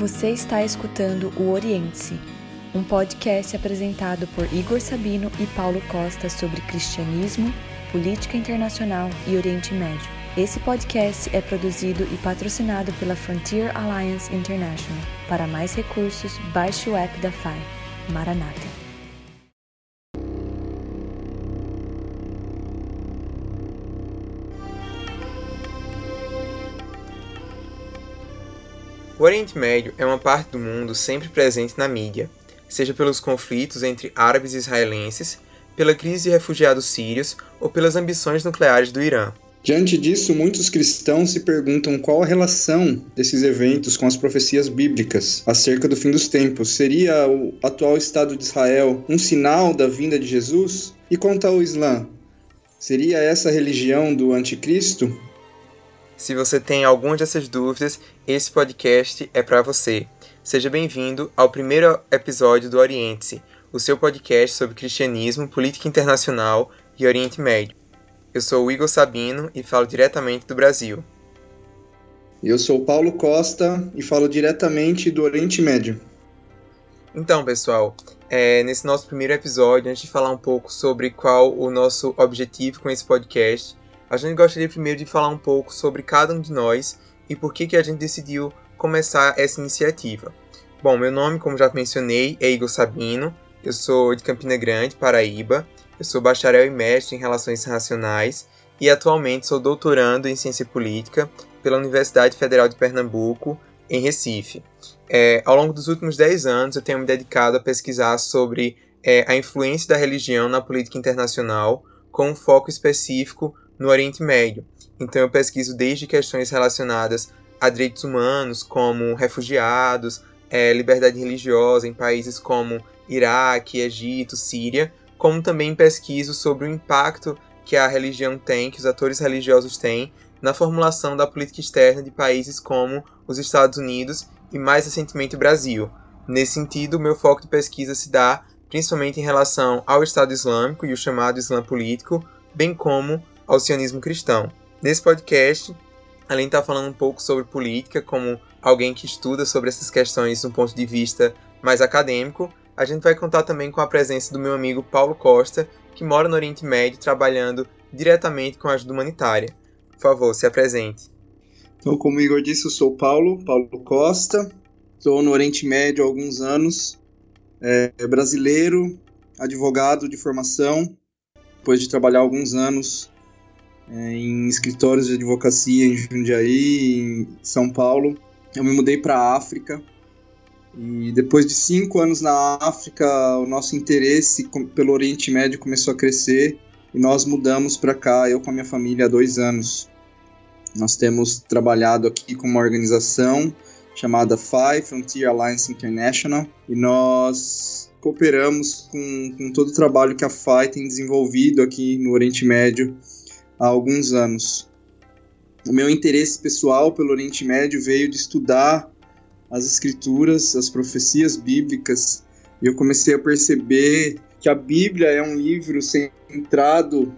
Você está escutando o Oriente-se, um podcast apresentado por Igor Sabino e Paulo Costa sobre cristianismo, política internacional e Oriente Médio. Esse podcast é produzido e patrocinado pela Frontier Alliance International. Para mais recursos, baixe o app da FAI. Maranata. O Oriente Médio é uma parte do mundo sempre presente na mídia, seja pelos conflitos entre árabes e israelenses, pela crise de refugiados sírios ou pelas ambições nucleares do Irã. Diante disso, muitos cristãos se perguntam qual a relação desses eventos com as profecias bíblicas acerca do fim dos tempos. Seria o atual Estado de Israel um sinal da vinda de Jesus? E quanto ao Islã? Seria essa religião do anticristo? Se você tem algumas dessas dúvidas, esse podcast é para você. Seja bem-vindo ao primeiro episódio do Oriente-se, o seu podcast sobre cristianismo, política internacional e Oriente Médio. Eu sou o Igor Sabino e falo diretamente do Brasil. Eu sou Paulo Costa e falo diretamente do Oriente Médio. Então, pessoal, é, nesse nosso primeiro episódio, antes de falar um pouco sobre qual o nosso objetivo com esse podcast, a gente gostaria primeiro de falar um pouco sobre cada um de nós e por que, que a gente decidiu começar essa iniciativa. Bom, meu nome, como já mencionei, é Igor Sabino, eu sou de Campina Grande, Paraíba, eu sou bacharel e mestre em Relações Internacionais e atualmente sou doutorando em Ciência Política pela Universidade Federal de Pernambuco, em Recife. É, ao longo dos últimos 10 anos, eu tenho me dedicado a pesquisar sobre é, a influência da religião na política internacional, com um foco específico no Oriente Médio. Então eu pesquiso desde questões relacionadas a direitos humanos, como refugiados, é, liberdade religiosa em países como Iraque, Egito, Síria, como também pesquiso sobre o impacto que a religião tem, que os atores religiosos têm, na formulação da política externa de países como os Estados Unidos e mais recentemente o Brasil. Nesse sentido, meu foco de pesquisa se dá principalmente em relação ao Estado Islâmico e o chamado Islã político, bem como ao sionismo cristão. Nesse podcast, além de estar falando um pouco sobre política, como alguém que estuda sobre essas questões de um ponto de vista mais acadêmico, a gente vai contar também com a presença do meu amigo Paulo Costa, que mora no Oriente Médio trabalhando diretamente com ajuda humanitária. Por favor, se apresente. Então, como o Igor disse, eu sou Paulo, Paulo Costa, estou no Oriente Médio há alguns anos, é brasileiro, advogado de formação, depois de trabalhar alguns anos é, em escritórios de advocacia em Jundiaí, em São Paulo. Eu me mudei para a África e depois de cinco anos na África, o nosso interesse pelo Oriente Médio começou a crescer e nós mudamos para cá, eu com a minha família, há dois anos. Nós temos trabalhado aqui com uma organização chamada FI, Frontier Alliance International, e nós cooperamos com, com todo o trabalho que a FI tem desenvolvido aqui no Oriente Médio há alguns anos. O meu interesse pessoal pelo Oriente Médio veio de estudar as escrituras, as profecias bíblicas, e eu comecei a perceber que a Bíblia é um livro centrado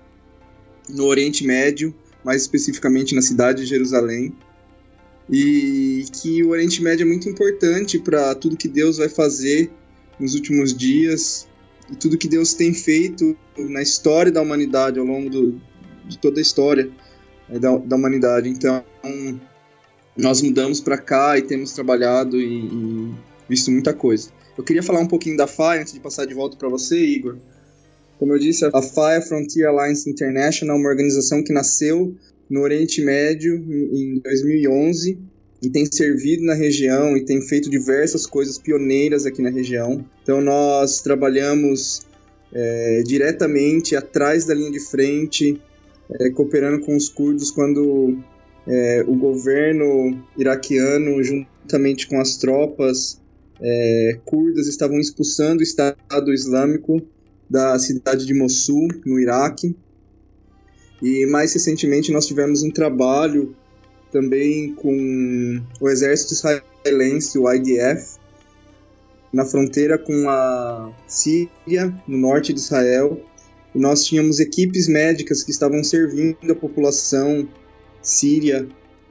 no Oriente Médio, mais especificamente na cidade de Jerusalém, e que o Oriente Médio é muito importante para tudo que Deus vai fazer nos últimos dias e tudo que Deus tem feito na história da humanidade ao longo do, de toda a história é, da, da humanidade. Então, nós mudamos para cá e temos trabalhado e, e, visto muita coisa. Eu queria falar um pouquinho da FAI antes de passar de volta para você, Igor. Como eu disse, a FAI, a Frontier Alliance International, é uma organização que nasceu no Oriente Médio em 2011 e tem servido na região e tem feito diversas coisas pioneiras aqui na região. Então nós trabalhamos é, diretamente atrás da linha de frente, é, cooperando com os curdos quando é, o governo iraquiano, juntamente com as tropas é, curdas, estavam expulsando o Estado Islâmico da cidade de Mossul, no Iraque. E mais recentemente nós tivemos um trabalho também com o exército israelense, o IDF, na fronteira com a Síria, no norte de Israel, nós tínhamos equipes médicas que estavam servindo a população síria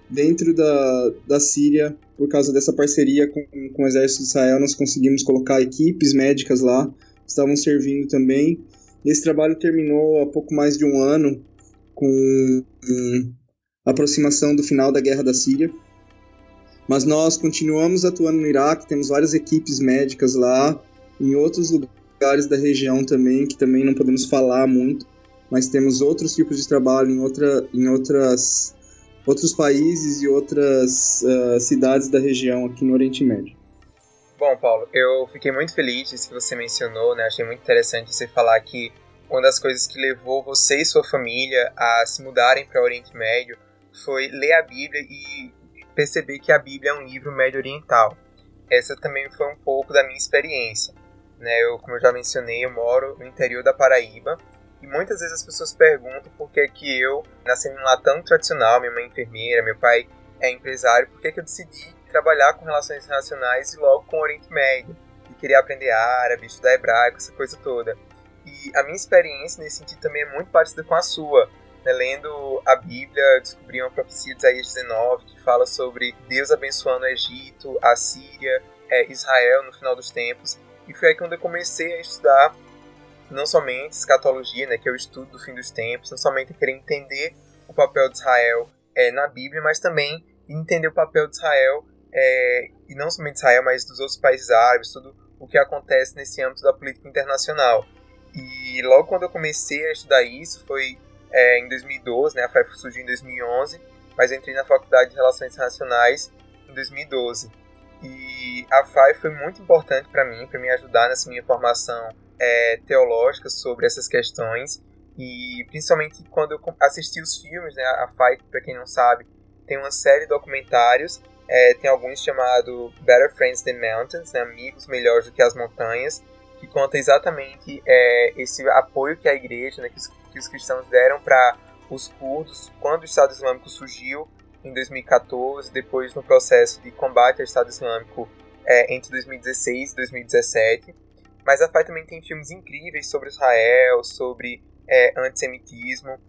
dentro da, da Síria, por causa dessa parceria com, com o exército de Israel, nós conseguimos colocar equipes médicas lá, estavam servindo também. Esse trabalho terminou há pouco mais de um ano, com a aproximação do final da Guerra da Síria. Mas nós continuamos atuando no Iraque, temos várias equipes médicas lá, em outros lugares da região também, que também não podemos falar muito, mas temos outros tipos de trabalho em, outra, em outras, outros países e outras uh, cidades da região aqui no Oriente Médio. Bom, Paulo, eu fiquei muito feliz disso que você mencionou, né? Achei muito interessante você falar que uma das coisas que levou você e sua família a se mudarem para o Oriente Médio foi ler a Bíblia e perceber que a Bíblia é um livro médio oriental. Essa também foi um pouco da minha experiência. Né? Eu, como eu já mencionei, eu moro no interior da Paraíba e muitas vezes as pessoas perguntam por que, que eu, nascendo lar tão tradicional, minha mãe é enfermeira, meu pai é empresário, por que, que eu decidi trabalhar com relações internacionais e logo com o Oriente Médio, e queria aprender árabe, estudar hebraico, essa coisa toda. E a minha experiência nesse sentido também é muito parecida com a sua. Né? Lendo a Bíblia, descobri uma profecia de Isaías 19 que fala sobre Deus abençoando o Egito, a Síria, é, Israel no final dos tempos. E foi aí quando eu comecei a estudar não somente escatologia, né, que é o estudo do fim dos tempos, não somente querer entender o papel de Israel é, na Bíblia, mas também entender o papel de Israel é, e não somente Israel, mas dos outros países árabes, tudo o que acontece nesse âmbito da política internacional. E logo quando eu comecei a estudar isso, foi é, em 2012, né, a FAI surgiu em 2011, mas entrei na Faculdade de Relações Internacionais em 2012. A FAI foi muito importante para mim, para me ajudar nessa minha formação é, teológica sobre essas questões. E principalmente quando eu assisti os filmes, né, a FAI, para quem não sabe, tem uma série de documentários é, tem alguns chamado Better Friends Than Mountains, né, Amigos Melhores do que as Montanhas, que conta exatamente é, esse apoio que a igreja, né, que, os, que os cristãos deram para os curdos quando o Estado Islâmico surgiu em 2014, depois no processo de combate ao Estado Islâmico é, entre 2016 e 2017. Mas a FAI também tem filmes incríveis sobre Israel, sobre é, antissemitismo.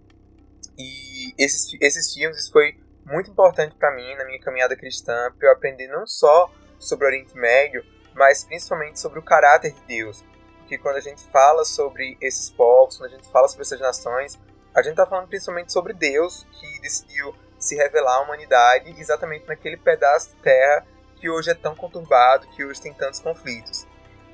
E esses, esses filmes foi muito importante para mim na minha caminhada cristã, para eu aprender não só sobre o Oriente Médio, mas principalmente sobre o caráter de Deus. Porque quando a gente fala sobre esses povos, quando a gente fala sobre essas nações, a gente está falando principalmente sobre Deus que decidiu se revelar à humanidade exatamente naquele pedaço de terra que hoje é tão conturbado, que hoje tem tantos conflitos.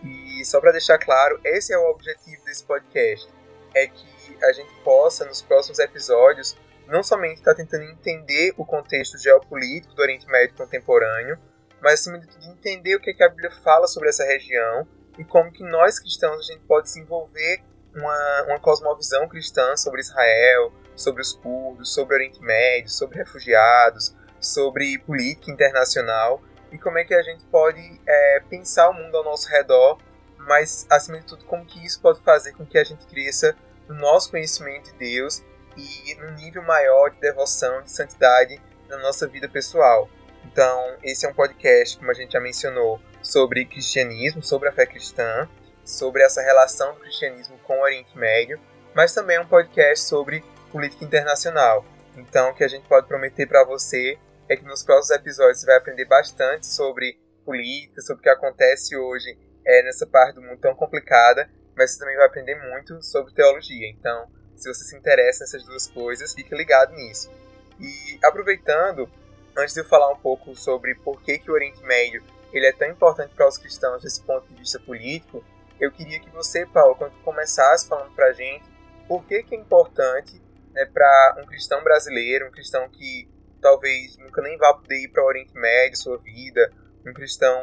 E só para deixar claro, esse é o objetivo desse podcast, é que a gente possa nos próximos episódios não somente está tentando entender o contexto geopolítico do Oriente Médio contemporâneo, mas acima de tudo entender o que, é que a Bíblia fala sobre essa região e como que nós cristãos a gente pode desenvolver uma, uma cosmovisão cristã sobre Israel, sobre os curdos, sobre o Oriente Médio, sobre refugiados, sobre política internacional e como é que a gente pode é, pensar o mundo ao nosso redor, mas acima de tudo como que isso pode fazer com que a gente cresça no nosso conhecimento de Deus e num nível maior de devoção, de santidade na nossa vida pessoal. Então, esse é um podcast, como a gente já mencionou, sobre cristianismo, sobre a fé cristã, sobre essa relação do cristianismo com o Oriente Médio, mas também é um podcast sobre política internacional. Então, o que a gente pode prometer para você é que nos próximos episódios você vai aprender bastante sobre política, sobre o que acontece hoje é, nessa parte do mundo tão complicada, mas você também vai aprender muito sobre teologia. Então, se você se interessa nessas duas coisas, fique ligado nisso. E aproveitando, antes de eu falar um pouco sobre por que, que o Oriente Médio ele é tão importante para os cristãos desse ponto de vista político, eu queria que você, Paulo, quando começasse falando para a gente por que, que é importante né, para um cristão brasileiro, um cristão que talvez nunca nem vá poder ir para o Oriente Médio, sua vida, um cristão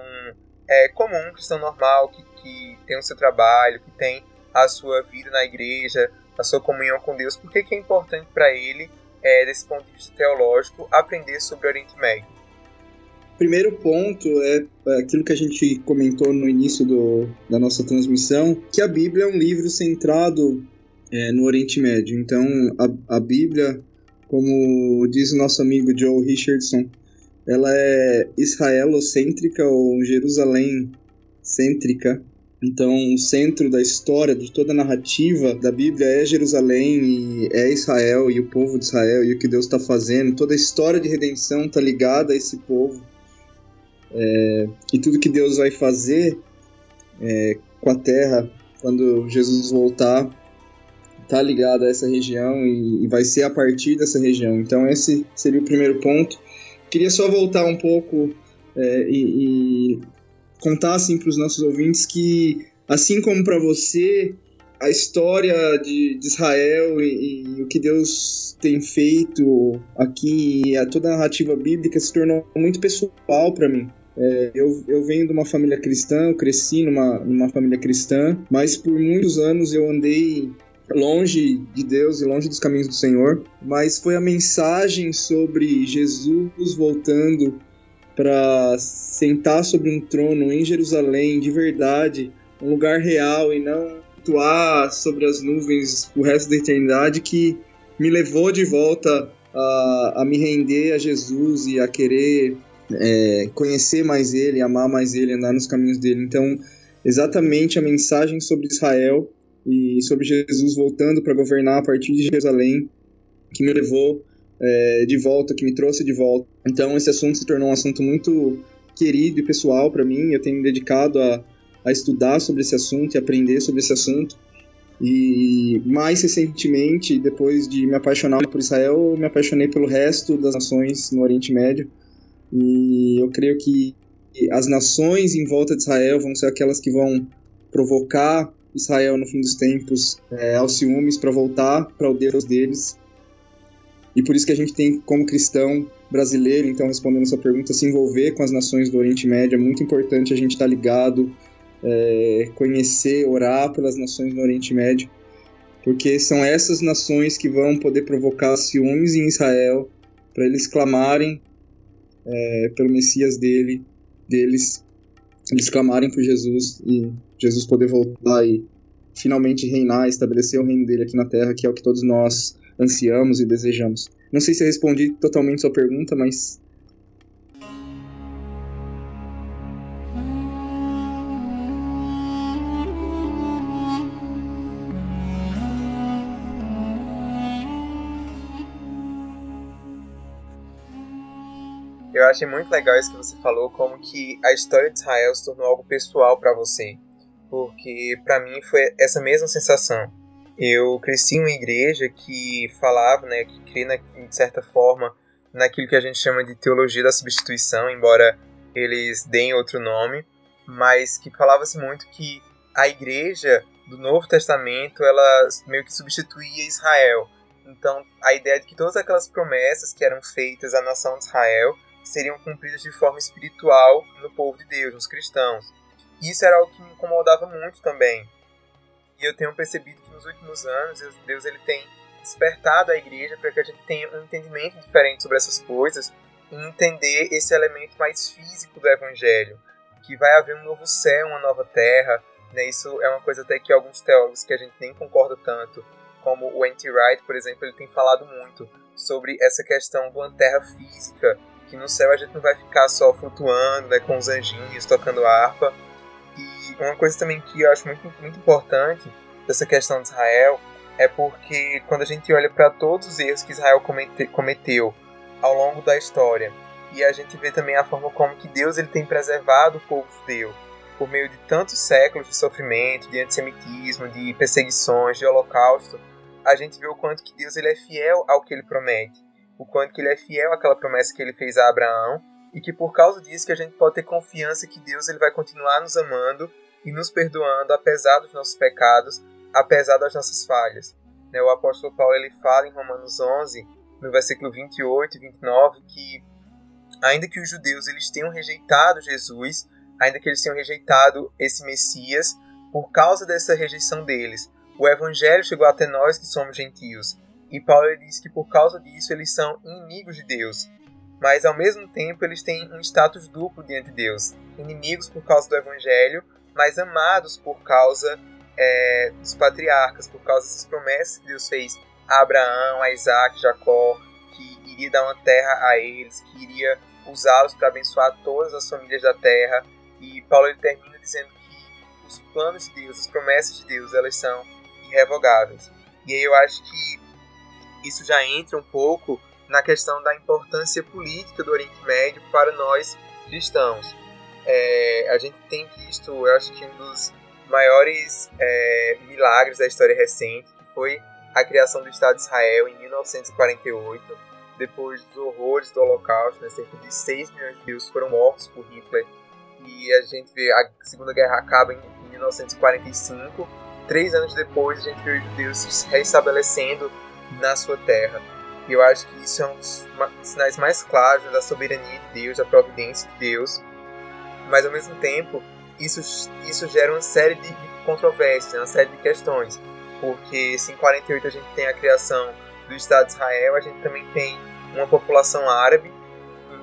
é, comum, um cristão normal, que, que tem o seu trabalho, que tem a sua vida na igreja, a sua comunhão com Deus, por que, é importante para ele, é, desse ponto de vista teológico, aprender sobre o Oriente Médio? Primeiro ponto é, é aquilo que a gente comentou no início do, da nossa transmissão, que a Bíblia é um livro centrado é, no Oriente Médio. Então, a, a Bíblia, como diz o nosso amigo Joe Richardson, ela é israelocêntrica ou Jerusalém cêntrica, Então, o centro da história, de toda a narrativa da Bíblia é Jerusalém e é Israel e o povo de Israel e o que Deus está fazendo. Toda a história de redenção está ligada a esse povo. É, e tudo que Deus vai fazer é, com a terra quando Jesus voltar está ligado a essa região e, e, vai ser a partir dessa região. Então, esse seria o primeiro ponto. Queria só voltar um pouco é, e, e contar assim para os nossos ouvintes que, assim como para você, a história de, de Israel e, e, o que Deus tem feito aqui, e a, toda a narrativa bíblica se tornou muito pessoal para mim. É, eu, eu venho de uma família cristã, eu cresci numa, numa família cristã, mas por muitos anos eu andei longe de Deus e longe dos caminhos do Senhor. Mas foi a mensagem sobre Jesus voltando para sentar sobre um trono em Jerusalém, de verdade, um lugar real e não atuar sobre as nuvens o resto da eternidade que me levou de volta a, a me render a Jesus e a querer é, conhecer mais Ele, amar mais Ele, andar nos caminhos dele. Então, exatamente a mensagem sobre Israel e sobre Jesus voltando para governar a partir de Jerusalém que me levou é, de volta, que me trouxe de volta. Então esse assunto se tornou um assunto muito querido e pessoal para mim. Eu tenho me dedicado a, a estudar sobre esse assunto e aprender sobre esse assunto. E mais recentemente, depois de me apaixonar por Israel, eu me apaixonei pelo resto das nações no Oriente Médio. E eu creio que as nações em volta de Israel vão ser aquelas que vão provocar Israel no fim dos tempos é, aos ciúmes para voltar para o Deus deles e por isso que a gente tem, como cristão brasileiro, então respondendo essa pergunta, se envolver com as nações do Oriente Médio. É muito importante a gente estar tá ligado, é, conhecer, orar pelas nações do Oriente Médio, porque são essas nações que vão poder provocar ciúmes em Israel para eles clamarem é, pelo Messias dele, deles, eles clamarem por Jesus e Jesus poder voltar e finalmente reinar, estabelecer o reino dele aqui na Terra, que é o que todos nós ansiamos e desejamos. Não sei se eu respondi totalmente sua pergunta, mas Eu achei muito legal isso que você falou, como que a história de Israel se tornou algo pessoal para você, porque para mim foi essa mesma sensação eu cresci em uma igreja que falava, né, que crê, de certa forma, naquilo que a gente chama de teologia da substituição, embora eles deem outro nome, mas que falava-se muito que a igreja do Novo Testamento, ela meio que substituía Israel. Então, a ideia de que todas aquelas promessas que eram feitas à nação de Israel seriam cumpridas de forma espiritual no povo de Deus, nos cristãos. Isso era algo que me incomodava muito também, e eu tenho percebido que nos últimos anos Deus ele tem despertado a igreja para que a gente tenha um entendimento diferente sobre essas coisas e entender esse elemento mais físico do evangelho, que vai haver um novo céu, uma nova terra, né? Isso é uma coisa até que alguns teólogos que a gente nem concorda tanto, como o N.T. Wright, por exemplo, ele tem falado muito sobre essa questão de uma terra física, que no céu a gente não vai ficar só flutuando, né, com os anjinhos tocando harpa, uma coisa também que eu acho muito, muito importante dessa questão de Israel é porque quando a gente olha para todos os erros que Israel comete, cometeu ao longo da história e a gente vê também a forma como que Deus ele tem preservado o povo judeu por meio de tantos séculos de sofrimento, de antissemitismo, de perseguições, de holocausto, a gente vê o quanto que Deus ele é fiel ao que ele promete, o quanto que ele é fiel àquela promessa que ele fez a Abraão e que por causa disso que a gente pode ter confiança que Deus ele vai continuar nos amando e nos perdoando apesar dos nossos pecados, apesar das nossas falhas. Né, o apóstolo Paulo ele fala em Romanos 11, no versículo 28 e 29, que ainda que os judeus eles tenham rejeitado Jesus, ainda que eles tenham rejeitado esse Messias, por causa dessa rejeição deles, o evangelho chegou até nós que somos gentios. E Paulo diz que por causa disso eles são inimigos de Deus. Mas ao mesmo tempo eles têm um status duplo diante de Deus: inimigos por causa do evangelho, mas amados por causa é, dos patriarcas, por causa dessas promessas que Deus fez a Abraão, a Isaac, Jacó, que iria dar uma terra a eles, que iria usá-los para abençoar todas as famílias da terra. E Paulo ele termina dizendo que os planos de Deus, as promessas de Deus, elas são irrevogáveis. E aí eu acho que isso já entra um pouco na questão da importância política do Oriente Médio para nós cristãos. É, a gente tem visto, eu acho que um dos maiores é, milagres da história recente, foi a criação do Estado de Israel em 1948, depois dos horrores do Holocausto, né, cerca de 6 milhões de judeus foram mortos por Hitler, e a gente vê a Segunda Guerra acaba em 1945, três anos depois a gente vê os judeus se reestabelecendo na sua terra. E eu acho que isso é um dos sinais mais claros da soberania de Deus, da providência de Deus. Mas ao mesmo tempo, isso, isso gera uma série de, controvérsias, uma série de questões. Porque se em 48 a gente tem a criação do Estado de Israel, a gente também tem uma população árabe,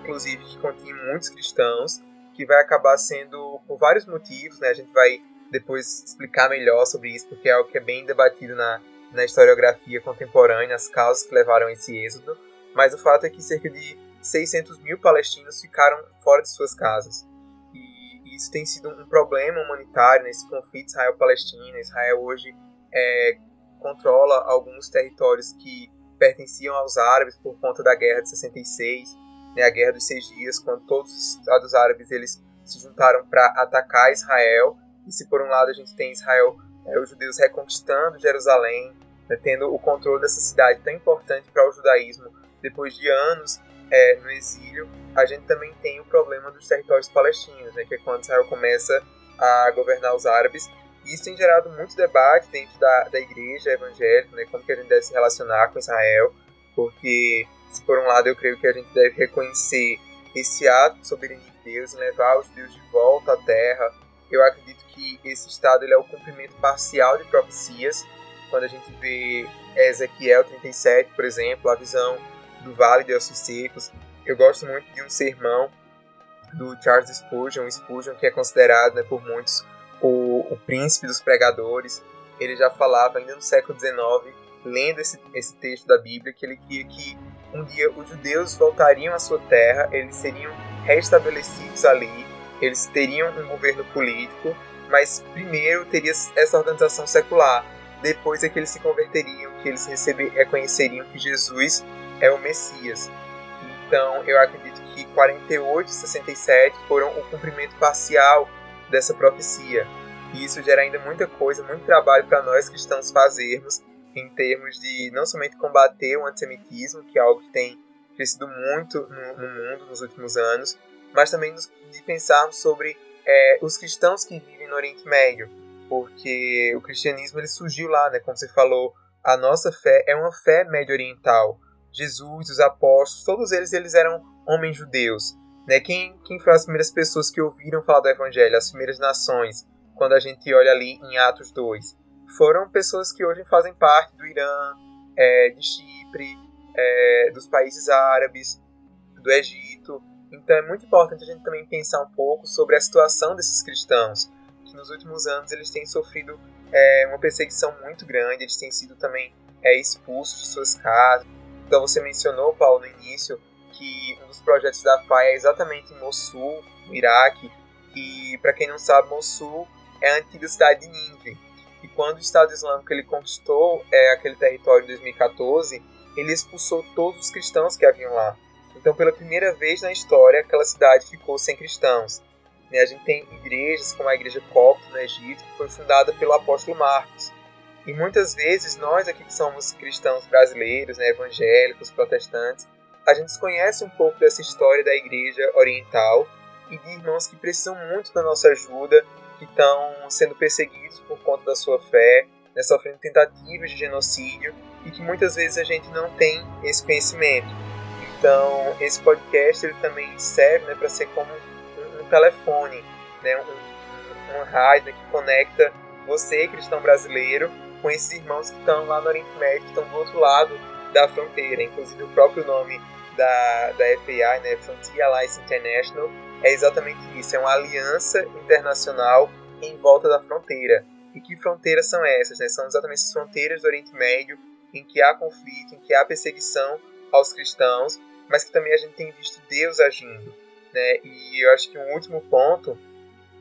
inclusive que continha muitos cristãos, que vai acabar sendo por vários motivos, né? A gente vai depois explicar melhor sobre isso, porque é algo que é bem debatido na, na historiografia contemporânea, as causas que levaram a esse êxodo, mas o fato é que cerca de 600 mil palestinos ficaram fora de suas casas. E isso tem sido um problema humanitário nesse conflito Israel-Palestina. Israel hoje é, controla alguns territórios que pertenciam aos árabes por conta da Guerra de 66, né, a Guerra dos Seis Dias, quando todos os estados árabes eles se juntaram para atacar Israel. E se por um lado a gente tem Israel é, os judeus reconquistando Jerusalém, né, tendo o controle dessa cidade tão importante para o judaísmo depois de anos é, no exílio, a gente também tem o problema dos territórios palestinos, né, que é quando Israel começa a governar os árabes. E isso tem gerado muito debate dentro da, da igreja evangélica, né, como que a gente deve se relacionar com Israel, porque, se por um lado eu creio que a gente deve reconhecer esse ato de soberania de Deus em levar os judeus de volta à terra, eu acredito que esse estado ele é o cumprimento parcial de profecias. Quando a gente vê Ezequiel 37, por exemplo, a visão do Vale de Ossos Secos. Eu gosto muito de um sermão do Charles Spurgeon, Spurgeon que é considerado né, por muitos o, o príncipe dos pregadores. Ele já falava ainda no século XIX, lendo esse, esse texto da Bíblia, que ele queria que um dia os judeus voltariam à sua terra, eles seriam restabelecidos ali eles teriam um governo político, mas primeiro teria essa organização secular. Depois é que eles se converteriam, que eles receber, reconheceriam que Jesus é o Messias. Então, eu acredito que 48 e 67 foram o cumprimento parcial dessa profecia. E isso gera ainda muita coisa, muito trabalho para nós cristãos fazermos em termos de não somente combater o antissemitismo, que é algo que tem crescido muito no, no mundo nos últimos anos, mas também de pensarmos sobre é, os cristãos que vivem no Oriente Médio, porque o cristianismo ele surgiu lá, né? Como você falou, a nossa fé é uma fé médio-oriental. Jesus, os apóstolos, todos eles eles eram homens judeus. Né? Quem, quem foram as primeiras pessoas que ouviram falar do Evangelho, as primeiras nações, quando a gente olha ali em Atos 2? Foram pessoas que hoje fazem parte do Irã, é, de Chipre, é, dos países árabes, do Egito. Então é muito importante a gente também pensar um pouco sobre a situação desses cristãos, que nos últimos anos eles têm sofrido é, uma perseguição muito grande, eles têm sido também é, expulsos de suas casas. Então você mencionou, Paulo, no início, que um dos projetos da FAI é exatamente em Mossul, no Iraque, e para quem não sabe, Mossul é a antiga cidade de Nínive. E quando o Estado Islâmico ele conquistou é, aquele território em 2014, ele expulsou todos os cristãos que haviam lá. Então, pela primeira vez na história, aquela cidade ficou sem cristãos. Né, a gente tem igrejas como a Igreja Copta no Egito, que foi fundada pelo apóstolo Marcos. E muitas vezes nós aqui que somos cristãos brasileiros, né, evangélicos, protestantes, a gente desconhece um pouco dessa história da igreja oriental e de irmãos que precisam muito da nossa ajuda, que estão sendo perseguidos por conta da sua fé, né, sofrendo tentativas de genocídio e que muitas vezes a gente não tem esse conhecimento. Então, esse podcast ele também serve né, para ser como um, um telefone, né, um, um, um rádio que conecta você, cristão brasileiro, com esses irmãos que estão lá no Oriente Médio, que estão do outro lado da fronteira. Inclusive, o próprio nome da, da FAI, né, Frontier Alliance International, é exatamente isso: é uma aliança internacional em volta da fronteira. E que fronteiras são essas? Né? São exatamente as fronteiras do Oriente Médio em que há conflito, em que há perseguição aos cristãos, mas que também a gente tem visto Deus agindo. Né? E eu acho que um último ponto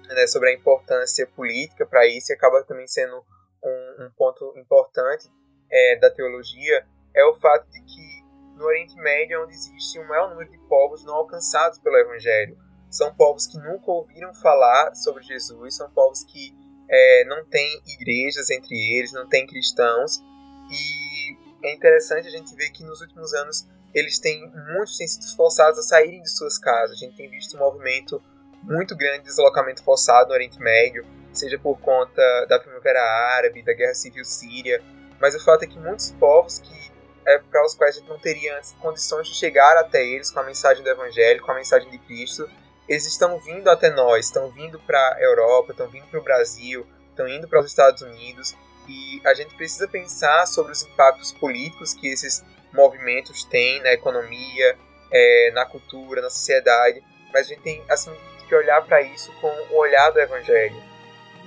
né, sobre a importância política para isso, e acaba também sendo um, um ponto importante é, da teologia, é o fato de que no Oriente Médio é onde existe um maior número de povos não alcançados pelo Evangelho. São povos que nunca ouviram falar sobre Jesus, são povos que é, não têm igrejas entre eles, não têm cristãos, e é interessante a gente ver que nos últimos anos eles têm muitos têm sido forçados a saírem de suas casas. A gente tem visto um movimento muito grande de deslocamento forçado no Oriente Médio, seja por conta da Primavera Árabe, da Guerra Civil Síria, mas o fato é que muitos povos que é, para os quais a gente não teria condições de chegar até eles com a mensagem do Evangelho, com a mensagem de Cristo, eles estão vindo até nós, estão vindo para a Europa, estão vindo para o Brasil, estão indo para os Estados Unidos, e a gente precisa pensar sobre os impactos políticos que esses movimentos têm na economia, é, na cultura, na sociedade, mas a gente tem assim, que olhar para isso com o olhar do Evangelho.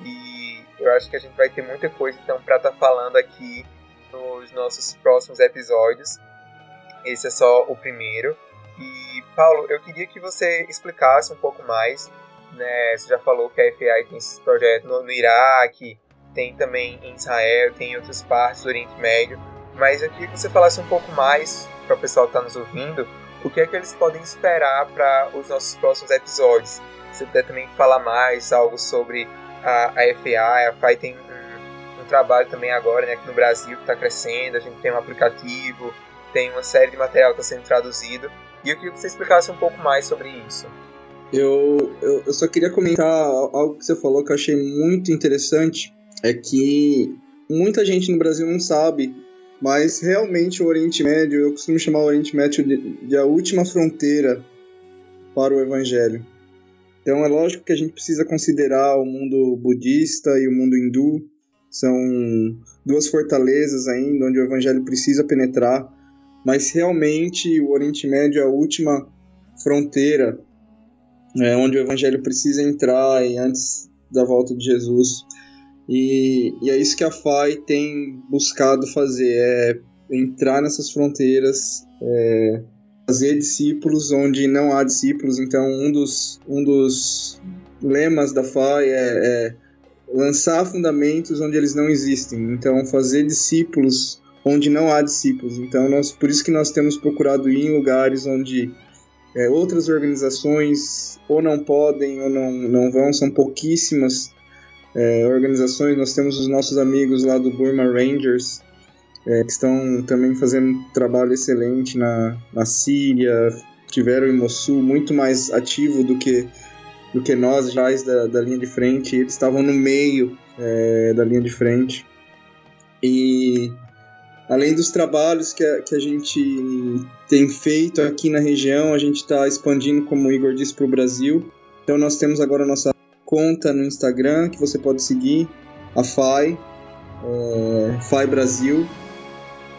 E eu acho que a gente vai ter muita coisa então para estar tá falando aqui nos nossos próximos episódios. Esse é só o primeiro. E Paulo, eu queria que você explicasse um pouco mais. Né? Você já falou que a FAI tem esse projeto no, no Iraque, tem também em Israel, tem em outras partes do Oriente Médio. Mas eu queria que você falasse um pouco mais para o pessoal que está nos ouvindo, o que é que eles podem esperar para os nossos próximos episódios. Se puder também falar mais algo sobre a, a FA, a FAI tem um, um, trabalho também agora né, aqui no Brasil que está crescendo, a gente tem um aplicativo, tem uma série de material que está sendo traduzido, e eu queria que você explicasse um pouco mais sobre isso. Eu, eu, eu só queria comentar algo que você falou que eu achei muito interessante, é que muita gente no Brasil não sabe, mas realmente o Oriente Médio, eu costumo chamar o Oriente Médio de, de a última fronteira para o Evangelho. Então é lógico que a gente precisa considerar o mundo budista e o mundo hindu, são duas fortalezas ainda onde o Evangelho precisa penetrar, mas realmente o Oriente Médio é a última fronteira é, onde o Evangelho precisa entrar e antes da volta de Jesus. E, e é isso que a FAI tem buscado fazer, é entrar nessas fronteiras, é, fazer discípulos onde não há discípulos. Então, um dos, um dos lemas da FAI é, é lançar fundamentos onde eles não existem. Então, fazer discípulos onde não há discípulos. Então, nós, por isso que nós temos procurado ir em lugares onde é, outras organizações ou não podem ou não, não vão, são pouquíssimas é, organizações. Nós temos os nossos amigos lá do Burma Rangers, é, que estão também fazendo um trabalho excelente na, na Síria, tiveram em Mossul muito mais ativo do que do que nós já da, da linha de frente. Eles estavam no meio é, da linha de frente. E além dos trabalhos que a, que a gente tem feito aqui na região, a gente está expandindo, como o Igor disse, para o Brasil. Então nós temos agora a nossa conta no Instagram que você pode seguir, a FAI, é, FAI Brasil.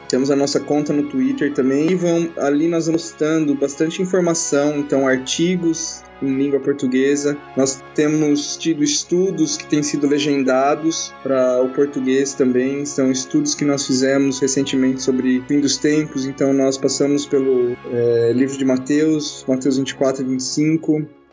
Temos a nossa conta no Twitter também. E vão, ali nós vamos dando bastante informação, então artigos em língua portuguesa. Nós temos tido estudos que têm sido legendados para o português também. São estudos que nós fizemos recentemente sobre fim dos tempos. Então nós passamos pelo é, livro de Mateus, Mateus 24 e 25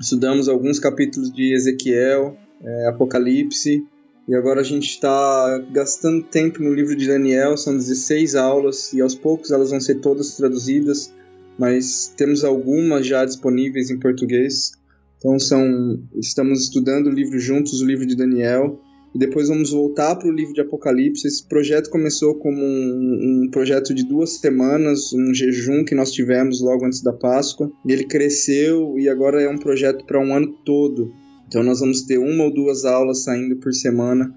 estudamos alguns capítulos de Ezequiel, é, Apocalipse, e agora a gente está gastando tempo no livro de Daniel, são 16 aulas, e aos poucos elas vão ser todas traduzidas, mas temos algumas já disponíveis em português. Então são, estamos estudando o livro juntos, o livro de Daniel, e depois vamos voltar para o livro de Apocalipse. Esse projeto começou como um, um, projeto de duas semanas, um jejum que nós tivemos logo antes da Páscoa. E ele cresceu e agora é um projeto para um ano todo. Então nós vamos ter uma ou duas aulas saindo por semana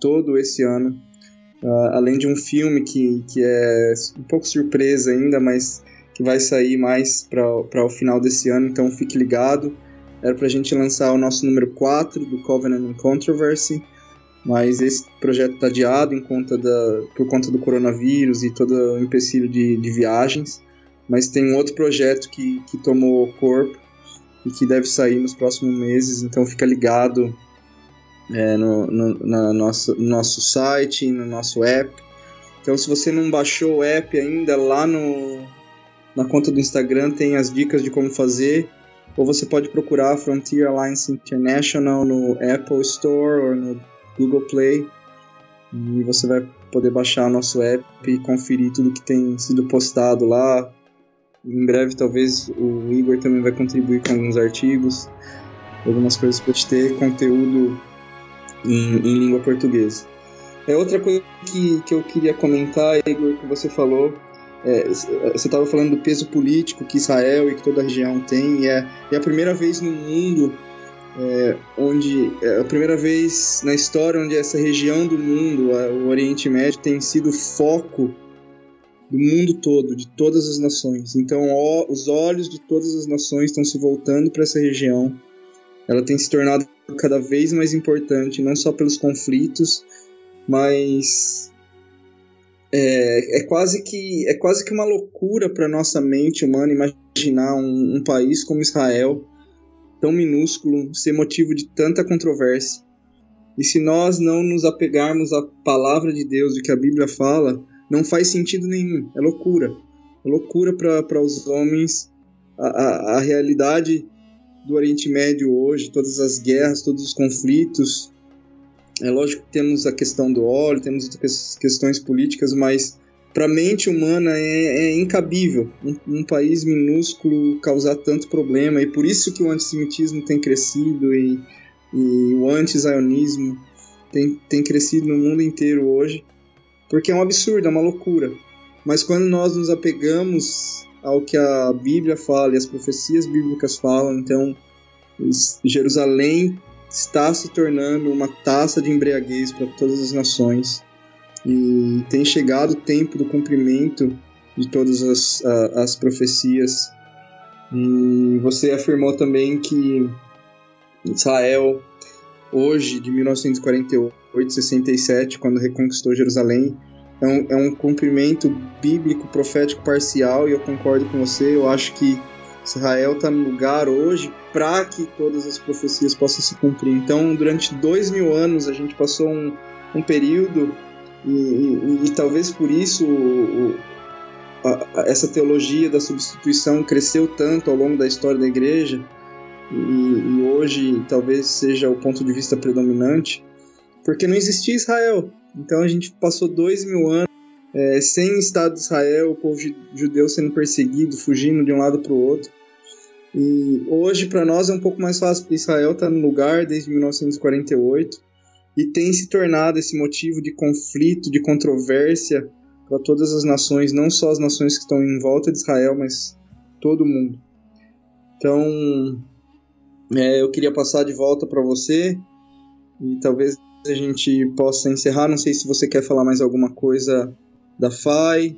todo esse ano. Uh, além de um filme que, que é um pouco surpresa ainda, mas que vai sair mais para o final desse ano, então fique ligado. Era para a gente lançar o nosso número 4 do Covenant and Controversy, mas esse projeto está adiado em conta da, por conta do coronavírus e todo o empecilho de, de viagens. Mas tem um outro projeto que, que tomou corpo e que deve sair nos próximos meses, então fica ligado é, no, no, na nossa, no nosso site, no nosso app. Então, se você não baixou o app ainda, lá no, na conta do Instagram tem as dicas de como fazer. ou você pode procurar Frontier Alliance International no Apple Store ou no Google Play e você vai poder baixar nosso app e conferir tudo que tem sido postado lá. Em breve, talvez o Igor também vai contribuir com alguns artigos, algumas coisas para te ter conteúdo em, em, língua portuguesa. É outra coisa que, que eu queria comentar, Igor, que você falou. É, você estava falando do peso político que Israel e que toda a região tem, e é, é a primeira vez no mundo é, onde é a primeira vez na história onde essa região do mundo, o Oriente Médio, tem sido foco do mundo todo, de todas as nações. Então, ó, os olhos de todas as nações estão se voltando para essa região. Ela tem se tornado cada vez mais importante, não só pelos conflitos, mas é, é quase que é quase que uma loucura para nossa mente humana imaginar um, um país como Israel tão minúsculo ser motivo de tanta controvérsia. E se nós não nos apegarmos à palavra de Deus e que a Bíblia fala, não faz sentido nenhum. É loucura. É loucura para os homens. A, a, a realidade do Oriente Médio hoje, todas as guerras, todos os conflitos. É lógico que temos a questão do óleo, temos outras questões políticas, mas para a mente humana é, é incabível um, um, país minúsculo causar tanto problema e por isso que o antissemitismo tem crescido e, e o anti-zionismo tem, tem crescido no mundo inteiro hoje porque é um absurdo, é uma loucura. Mas quando nós nos apegamos ao que a Bíblia fala e as profecias bíblicas falam então Jerusalém está se tornando uma taça de embriaguez para todas as nações e tem chegado o tempo do cumprimento de todas as, a, as profecias. E você afirmou também que Israel, hoje, de 1948, 67, quando reconquistou Jerusalém, é um, é um cumprimento bíblico, profético parcial, e eu concordo com você. Eu acho que Israel está no lugar hoje para que todas as profecias possam se cumprir. Então, durante dois mil anos, a gente passou um, um período e, e, e talvez por isso o, a, essa teologia da substituição cresceu tanto ao longo da história da igreja e, e, hoje talvez seja o ponto de vista predominante, porque não existia Israel. Então a gente passou dois mil anos é, sem Estado de Israel, o povo judeu sendo perseguido, fugindo de um lado para o outro. E hoje para nós é um pouco mais fácil, porque Israel está no lugar desde 1948 e tem se tornado esse motivo de conflito, de controvérsia para todas as nações, não só as nações que estão em volta de Israel, mas todo mundo. Então, é, eu queria passar de volta para você e talvez a gente possa encerrar. Não sei se você quer falar mais alguma coisa da FAI.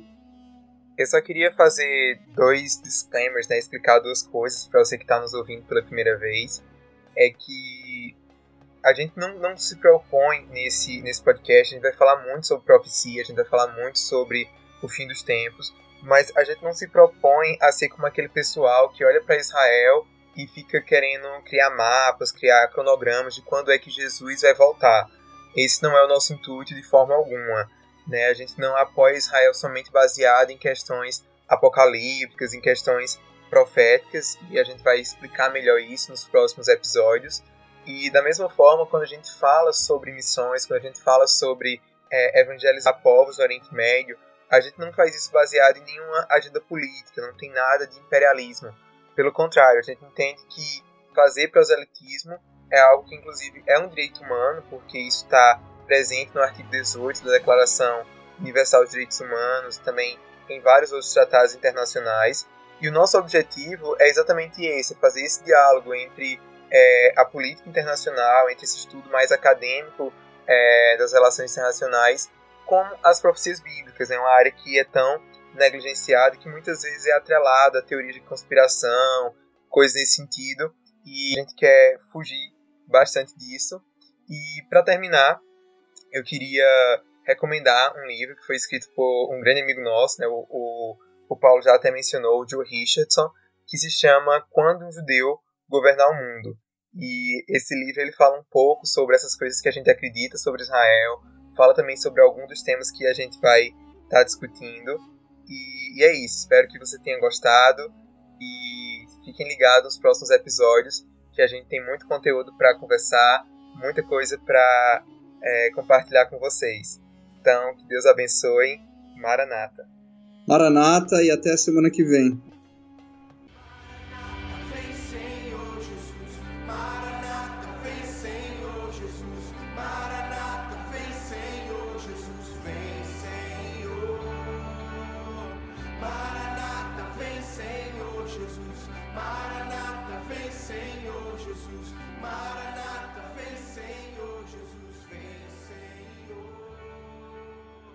Eu só queria fazer dois disclaimers, né, explicar duas coisas para você que está nos ouvindo pela primeira vez. É que a gente não, não se propõe nesse, nesse podcast, a gente vai falar muito sobre profecia, a gente vai falar muito sobre o fim dos tempos, mas a gente não se propõe a ser como aquele pessoal que olha para Israel e fica querendo criar mapas, criar cronogramas de quando é que Jesus vai voltar. Esse não é o nosso intuito de forma alguma. Né? A gente não apoia Israel somente baseado em questões apocalípticas, em questões proféticas, e a gente vai explicar melhor isso nos próximos episódios. E da mesma forma, quando a gente fala sobre missões, quando a gente fala sobre é, evangelizar povos do Oriente Médio, a gente não faz isso baseado em nenhuma agenda política, não tem nada de imperialismo. Pelo contrário, a gente entende que fazer proselitismo é algo que, inclusive, é um direito humano, porque isso está presente no artigo 18 da Declaração Universal dos Direitos Humanos, também em vários outros tratados internacionais. E o nosso objetivo é exatamente esse: é fazer esse diálogo entre é, a política internacional, entre esse estudo mais acadêmico é, das relações internacionais, com as profecias bíblicas. É uma área que é tão negligenciada que muitas vezes é atrelada a teorias de conspiração, coisas nesse sentido, e a gente quer fugir bastante disso. E para terminar, eu queria recomendar um livro que foi escrito por um grande amigo nosso, né, o, o, o Paulo já até mencionou, o Joe Richardson, que se chama Quando um Judeu Governar o Mundo. E esse livro ele fala um pouco sobre essas coisas que a gente acredita sobre Israel, fala também sobre algum dos temas que a gente vai estar tá discutindo. E, e é isso, espero que você tenha gostado e fiquem ligados nos próximos episódios, que a gente tem muito conteúdo para conversar, muita coisa para é, compartilhar com vocês. Então, que Deus abençoe. Maranata. Maranata e até a semana que vem.